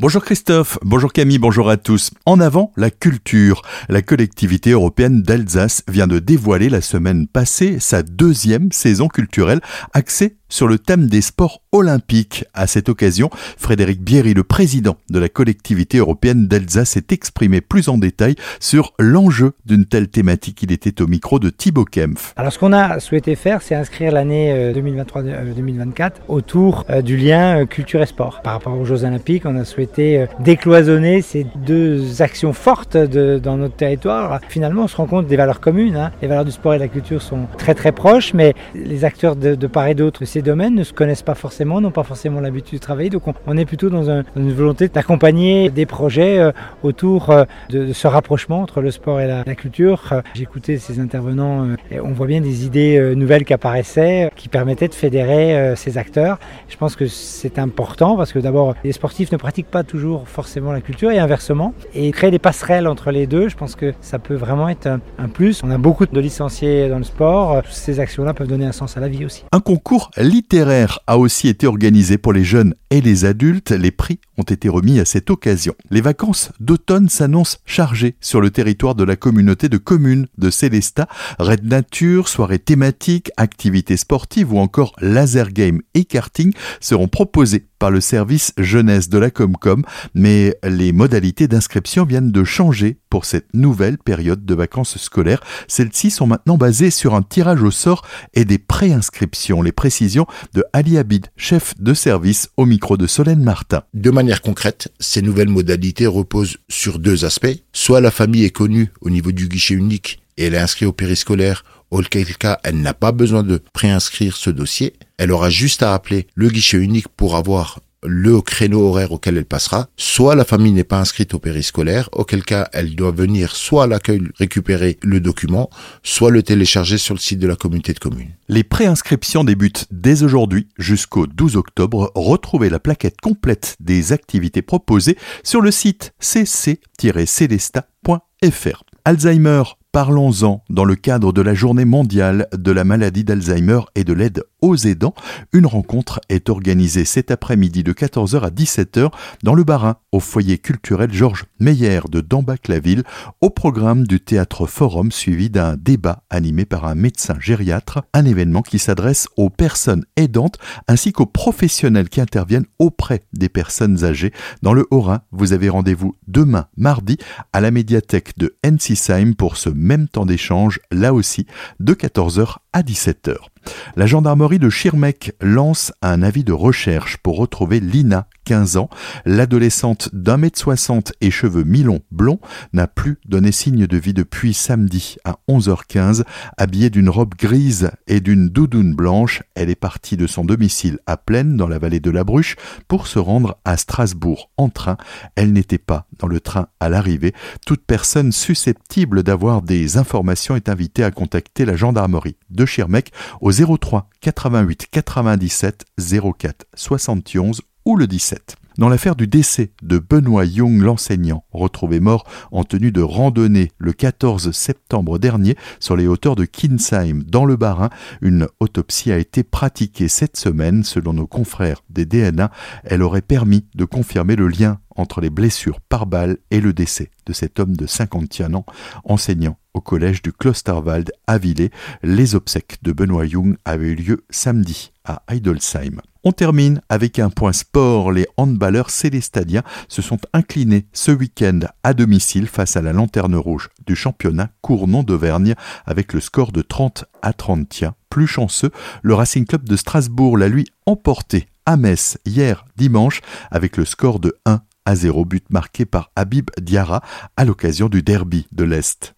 Bonjour Christophe, bonjour Camille, bonjour à tous. En avant, la culture. La collectivité européenne d'Alsace vient de dévoiler la semaine passée sa deuxième saison culturelle axée sur le thème des sports olympiques. À cette occasion, Frédéric Bierry, le président de la collectivité européenne d'Alsace, s'est exprimé plus en détail sur l'enjeu d'une telle thématique. Il était au micro de Thibaut Kempf. Alors ce qu'on a souhaité faire, c'est inscrire l'année 2023-2024 euh, autour euh, du lien euh, culture et sport. Par rapport aux Jeux olympiques, on a souhaité décloisonner ces deux actions fortes dans notre territoire. Finalement, on se rend compte des valeurs communes. Hein. Les valeurs du sport et de la culture sont très très proches, mais les acteurs de, part et d'autre, domaines ne se connaissent pas forcément, n'ont pas forcément l'habitude de travailler. Donc on, est plutôt dans, une volonté d'accompagner des projets euh, autour euh, de, ce rapprochement entre le sport et la, culture. Euh, j'ai écouté ces intervenants et on voit bien des idées nouvelles qui apparaissaient, qui permettaient de fédérer ces acteurs. Je pense que c'est important parce que d'abord, les sportifs ne pratiquent pas toujours forcément la culture et inversement. Et créer des passerelles entre les deux, je pense que ça peut vraiment être un plus. On a beaucoup de licenciés dans le sport. Ces actions-là peuvent donner un sens à la vie aussi. Un concours littéraire a aussi été organisé pour les jeunes et les adultes. Les prix ont été remis à cette occasion. Les vacances d'automne s'annoncent chargées sur le territoire de la communauté de communes de Célestat. Red nature, soirées thématiques, activités sportives ou encore laser game et karting seront proposés par le service jeunesse de la Comcom, mais les modalités d'inscription viennent de changer pour cette nouvelle période de vacances scolaires. Celles-ci sont maintenant basées sur un tirage au sort et des préinscriptions. Les précisions de Ali Abid, chef de service au micro de Solène Martin. De manière concrète, ces nouvelles modalités reposent sur deux aspects. Soit la famille est connue au niveau du guichet unique et elle est inscrite au périscolaire, auquel cas elle n'a pas besoin de préinscrire ce dossier. Elle aura juste à appeler le guichet unique pour avoir le créneau horaire auquel elle passera, soit la famille n'est pas inscrite au périscolaire, auquel cas elle doit venir soit à l'accueil récupérer le document, soit le télécharger sur le site de la communauté de communes. Les préinscriptions débutent dès aujourd'hui jusqu'au 12 octobre. Retrouvez la plaquette complète des activités proposées sur le site cc-celesta.fr. Alzheimer Parlons-en dans le cadre de la journée mondiale de la maladie d'Alzheimer et de l'aide aux aidants. Une rencontre est organisée cet après-midi de 14h à 17h dans le Barin au foyer culturel Georges Meyer de Dambach-la-Ville au programme du Théâtre Forum suivi d'un débat animé par un médecin gériatre, un événement qui s'adresse aux personnes aidantes ainsi qu'aux professionnels qui interviennent auprès des personnes âgées. Dans le Haut-Rhin, vous avez rendez-vous demain mardi à la médiathèque de Ensisheim pour ce même temps d'échange, là aussi, de 14h à 17h. La gendarmerie de Schirmeck lance un avis de recherche pour retrouver Lina, 15 ans. L'adolescente d'un mètre soixante et cheveux mi-longs blonds n'a plus donné signe de vie depuis samedi à 11h15. Habillée d'une robe grise et d'une doudoune blanche, elle est partie de son domicile à Plaine dans la vallée de la Bruche pour se rendre à Strasbourg en train. Elle n'était pas dans le train à l'arrivée. Toute personne susceptible d'avoir des informations est invitée à contacter la gendarmerie Schirmeck au 03 88 97 04 71 ou le 17. Dans l'affaire du décès de Benoît Young, l'enseignant, retrouvé mort en tenue de randonnée le 14 septembre dernier sur les hauteurs de Kinsheim, dans le Bas-Rhin, une autopsie a été pratiquée cette semaine. Selon nos confrères des DNA, elle aurait permis de confirmer le lien entre les blessures par balle et le décès de cet homme de 51 ans, enseignant au collège du Klosterwald à Villers. Les obsèques de Benoît Jung avaient eu lieu samedi à Heidelsheim. On termine avec un point sport. Les handballeurs célestadiens se sont inclinés ce week-end à domicile face à la lanterne rouge du championnat Cournon d'Auvergne avec le score de 30 à 30. Tiens, plus chanceux, le Racing Club de Strasbourg l'a lui emporté à Metz hier dimanche avec le score de 1 à 0 but marqué par Habib Diarra à l'occasion du derby de l'Est.